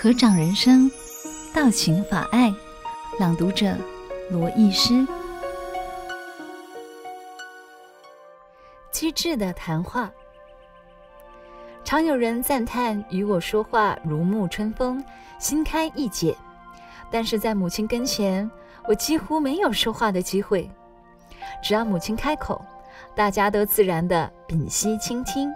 合掌人生，道情法爱。朗读者：罗艺诗。机智的谈话。常有人赞叹与我说话如沐春风，心开意解。但是在母亲跟前，我几乎没有说话的机会。只要母亲开口，大家都自然的屏息倾听。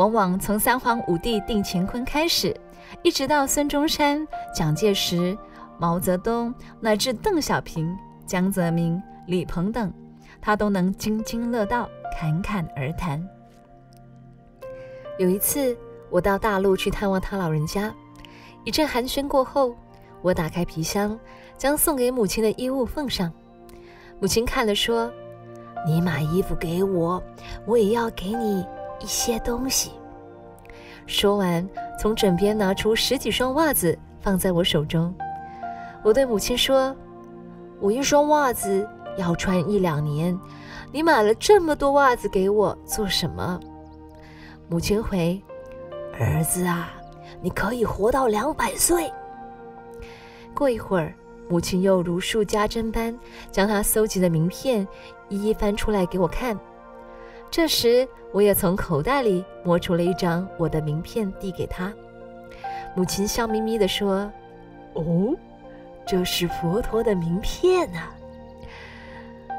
往往从三皇五帝定乾坤开始，一直到孙中山、蒋介石、毛泽东，乃至邓小平、江泽民、李鹏等，他都能津津乐道、侃侃而谈。有一次，我到大陆去探望他老人家，一阵寒暄过后，我打开皮箱，将送给母亲的衣物奉上。母亲看了说：“你买衣服给我，我也要给你。”一些东西。说完，从枕边拿出十几双袜子放在我手中。我对母亲说：“我一双袜子要穿一两年，你买了这么多袜子给我做什么？”母亲回：“儿子啊，你可以活到两百岁。”过一会儿，母亲又如数家珍般将她搜集的名片一一翻出来给我看。这时，我也从口袋里摸出了一张我的名片，递给他。母亲笑眯眯地说：“哦，这是佛陀的名片啊。”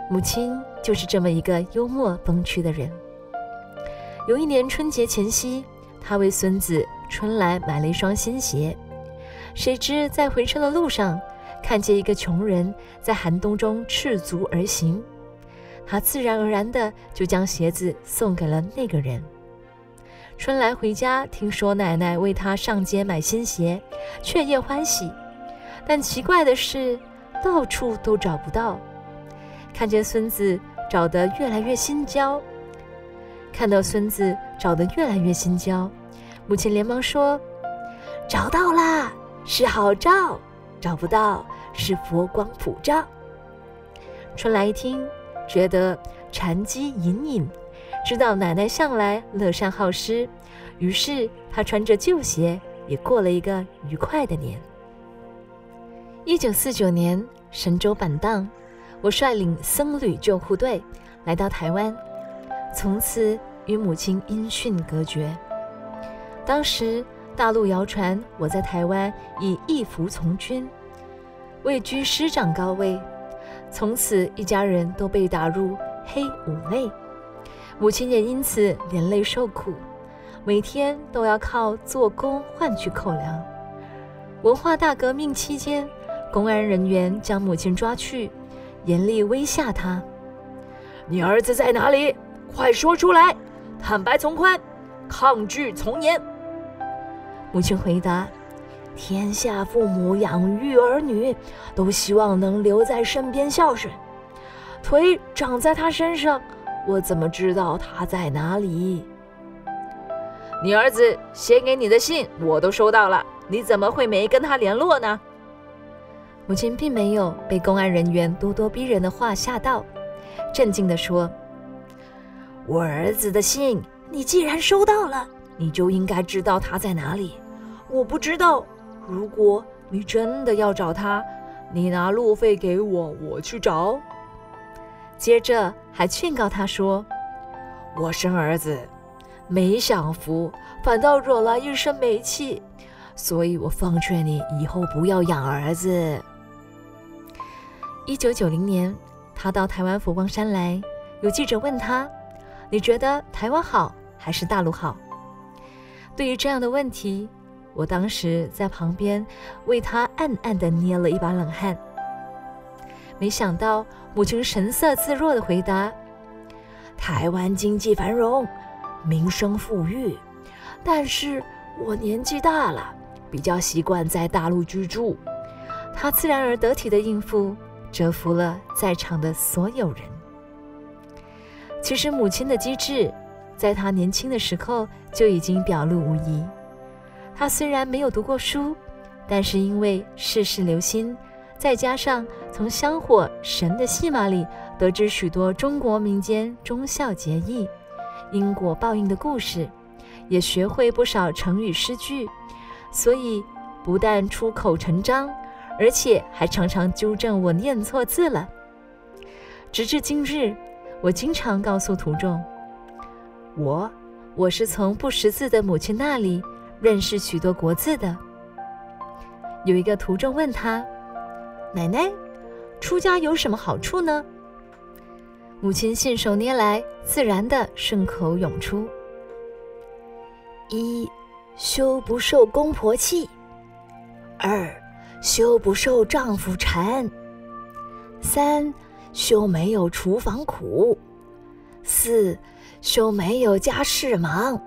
母亲就是这么一个幽默风趣的人。有一年春节前夕，他为孙子春来买了一双新鞋，谁知在回程的路上，看见一个穷人在寒冬中赤足而行。他自然而然地就将鞋子送给了那个人。春来回家，听说奶奶为他上街买新鞋，雀跃欢喜。但奇怪的是，到处都找不到。看见孙子找得越来越心焦，看到孙子找得越来越心焦，母亲连忙说：“找到啦，是好兆；找不到，是佛光普照。”春来一听。觉得禅机隐隐，知道奶奶向来乐善好施，于是他穿着旧鞋也过了一个愉快的年。一九四九年神舟返档，我率领僧侣救护队来到台湾，从此与母亲音讯隔绝。当时大陆谣传我在台湾已义服从军，位居师长高位。从此，一家人都被打入黑五类，母亲也因此连累受苦，每天都要靠做工换取口粮。文化大革命期间，公安人员将母亲抓去，严厉威吓她：“你儿子在哪里？快说出来！坦白从宽，抗拒从严。”母亲回答。天下父母养育儿女，都希望能留在身边孝顺。腿长在他身上，我怎么知道他在哪里？你儿子写给你的信我都收到了，你怎么会没跟他联络呢？母亲并没有被公安人员咄咄逼人的话吓到，镇静地说：“我儿子的信你既然收到了，你就应该知道他在哪里。我不知道。”如果你真的要找他，你拿路费给我，我去找。接着还劝告他说：“我生儿子没享福，反倒惹来一身霉气，所以我奉劝你以后不要养儿子。”一九九零年，他到台湾佛光山来，有记者问他：“你觉得台湾好还是大陆好？”对于这样的问题，我当时在旁边为他暗暗地捏了一把冷汗。没想到母亲神色自若地回答：“台湾经济繁荣，民生富裕，但是我年纪大了，比较习惯在大陆居住。”他自然而得体的应付，折服了在场的所有人。其实母亲的机智，在她年轻的时候就已经表露无遗。他虽然没有读过书，但是因为事事留心，再加上从香火神的戏码里得知许多中国民间忠孝节义、因果报应的故事，也学会不少成语诗句，所以不但出口成章，而且还常常纠正我念错字了。直至今日，我经常告诉徒众，我我是从不识字的母亲那里认识许多国字的。有一个徒众问他：“奶奶，出家有什么好处呢？”母亲信手拈来，自然的顺口涌出：“一，休不受公婆气；二，休不受丈夫缠；三，休没有厨房苦；四，休没有家事忙；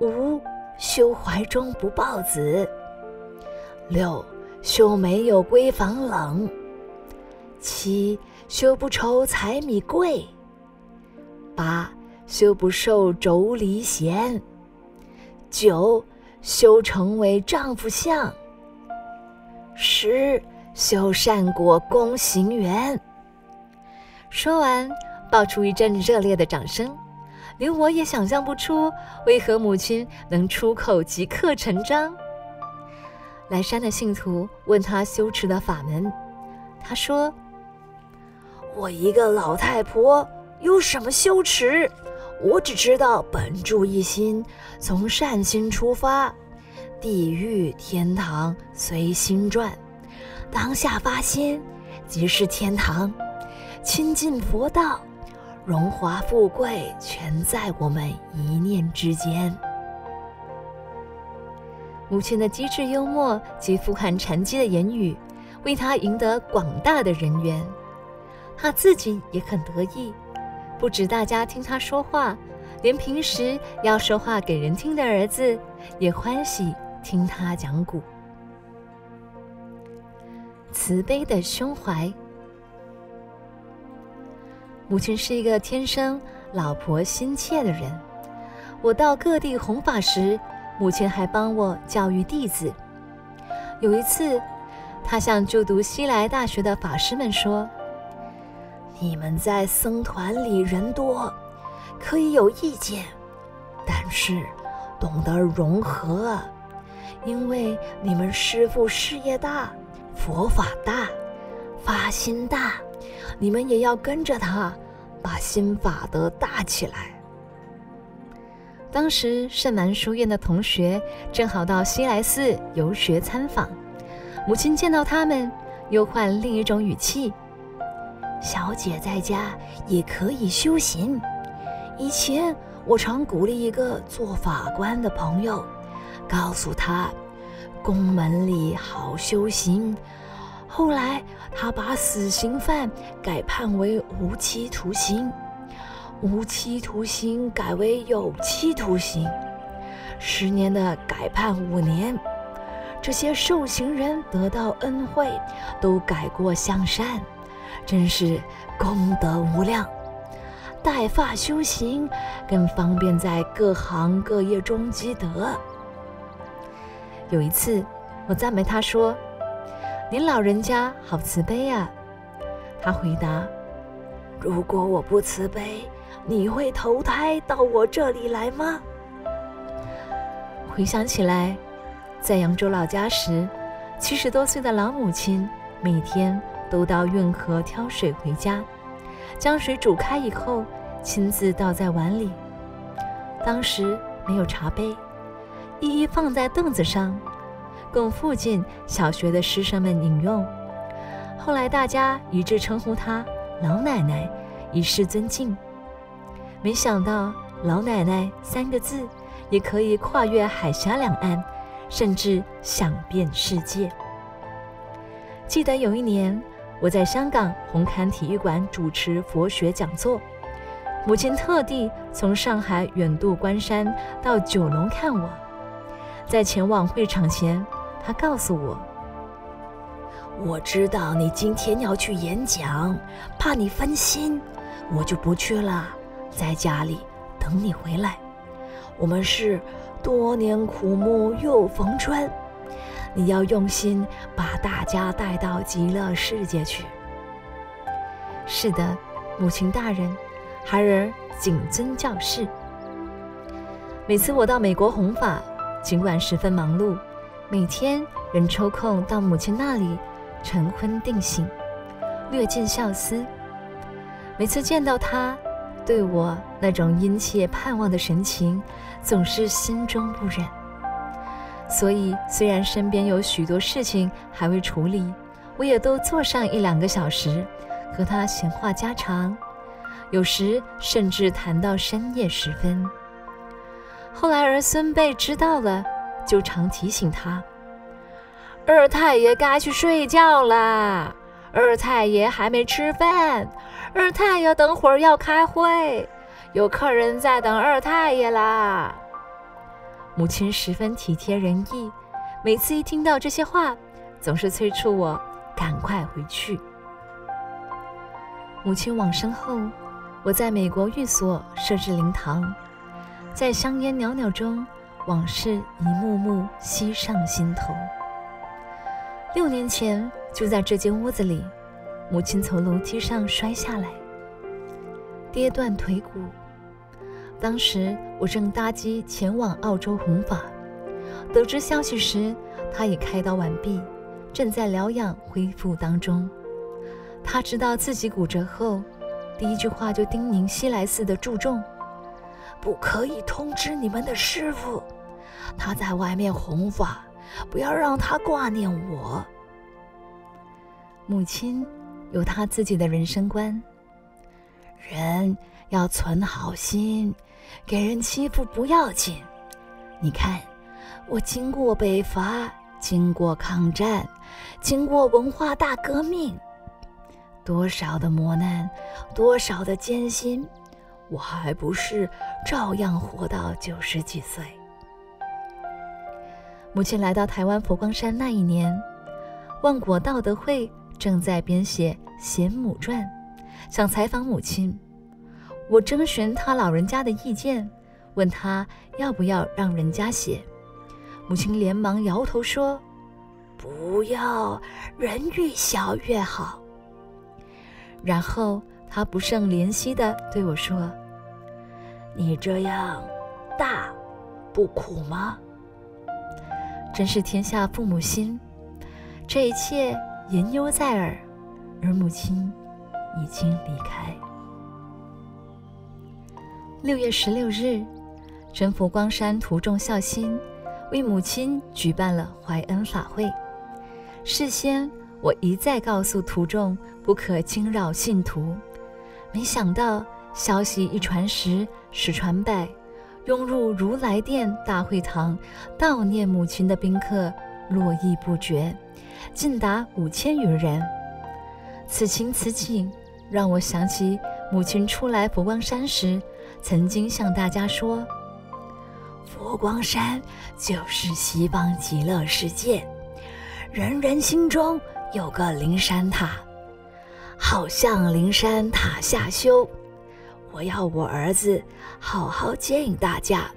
五，休怀中不抱子；六，休没有闺房冷；七。”休不愁柴米贵，八休不受妯娌嫌，九休成为丈夫相，十休善果功行缘。说完，爆出一阵热烈的掌声，连我也想象不出为何母亲能出口即刻成章。来山的信徒问他修持的法门，他说。我一个老太婆有什么修持？我只知道本住一心，从善心出发，地狱天堂随心转，当下发心即是天堂，亲近佛道，荣华富贵全在我们一念之间。母亲的机智幽默及富含禅机的言语，为她赢得广大的人缘。他自己也很得意，不止大家听他说话，连平时要说话给人听的儿子也欢喜听他讲古。慈悲的胸怀，母亲是一个天生老婆心切的人。我到各地弘法时，母亲还帮我教育弟子。有一次，她向就读西来大学的法师们说。你们在僧团里人多，可以有意见，但是懂得融合，因为你们师父事业大，佛法大，发心大，你们也要跟着他，把心法德大起来。当时圣南书院的同学正好到西来寺游学参访，母亲见到他们，又换另一种语气。小姐在家也可以修行。以前我常鼓励一个做法官的朋友，告诉他，宫门里好修行。后来他把死刑犯改判为无期徒刑，无期徒刑改为有期徒刑，十年的改判五年。这些受刑人得到恩惠，都改过向善。真是功德无量，带发修行更方便在各行各业中积德。有一次，我赞美他说：“您老人家好慈悲啊！”他回答：“如果我不慈悲，你会投胎到我这里来吗？”回想起来，在扬州老家时，七十多岁的老母亲每天。都到运河挑水回家，将水煮开以后，亲自倒在碗里。当时没有茶杯，一一放在凳子上，供附近小学的师生们饮用。后来大家一致称呼她“老奶奶”，以示尊敬。没想到“老奶奶”三个字也可以跨越海峡两岸，甚至响遍世界。记得有一年。我在香港红磡体育馆主持佛学讲座，母亲特地从上海远渡关山到九龙看我。在前往会场前，他告诉我：“我知道你今天要去演讲，怕你分心，我就不去了，在家里等你回来。我们是多年苦木又逢春。”你要用心把大家带到极乐世界去。是的，母亲大人，孩儿谨遵教示。每次我到美国弘法，尽管十分忙碌，每天仍抽空到母亲那里晨昏定省，略尽孝思。每次见到她，对我那种殷切盼望的神情，总是心中不忍。所以，虽然身边有许多事情还未处理，我也都坐上一两个小时，和她闲话家常，有时甚至谈到深夜时分。后来儿孙辈知道了，就常提醒他：“二太爷该去睡觉啦，二太爷还没吃饭，二太爷等会儿要开会，有客人在等二太爷啦。”母亲十分体贴仁义，每次一听到这些话，总是催促我赶快回去。母亲往生后，我在美国寓所设置灵堂，在香烟袅袅中，往事一幕幕袭上心头。六年前，就在这间屋子里，母亲从楼梯上摔下来，跌断腿骨。当时我正搭机前往澳洲弘法，得知消息时，她已开刀完毕，正在疗养恢复当中。她知道自己骨折后，第一句话就叮咛西来寺的住众：“不可以通知你们的师傅，他在外面弘法，不要让他挂念我。”母亲有她自己的人生观，人要存好心。给人欺负不要紧，你看，我经过北伐，经过抗战，经过文化大革命，多少的磨难，多少的艰辛，我还不是照样活到九十几岁。母亲来到台湾佛光山那一年，万国道德会正在编写《贤母传》，想采访母亲。我征询他老人家的意见，问他要不要让人家写。母亲连忙摇头说：“不要，人越小越好。”然后他不胜怜惜地对我说：“你这样大不苦吗？”真是天下父母心，这一切言犹在耳，而母亲已经离开。六月十六日，真佛光山徒众孝心为母亲举办了怀恩法会。事先我一再告诉徒众不可惊扰信徒，没想到消息一传十，十传百，涌入如来殿大会堂悼念母亲的宾客络绎不绝，竟达五千余人。此情此景，让我想起母亲初来佛光山时。曾经向大家说：“佛光山就是西方极乐世界，人人心中有个灵山塔，好像灵山塔下修。我要我儿子好好接引大家，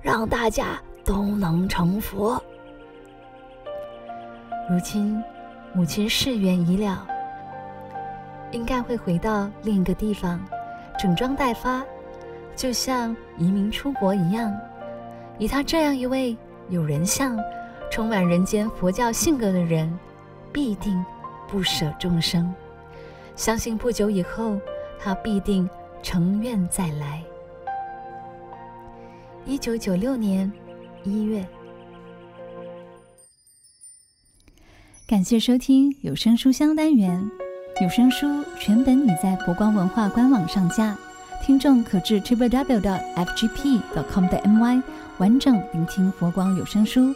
让大家都能成佛。”如今，母亲事缘已了，应该会回到另一个地方，整装待发。就像移民出国一样，以他这样一位有人相、充满人间佛教性格的人，必定不舍众生。相信不久以后，他必定成愿再来。一九九六年一月，感谢收听有声书香单元，有声书全本已在佛光文化官网上架。听众可至 triplew.fgp.com 的 my 完整聆听佛光有声书。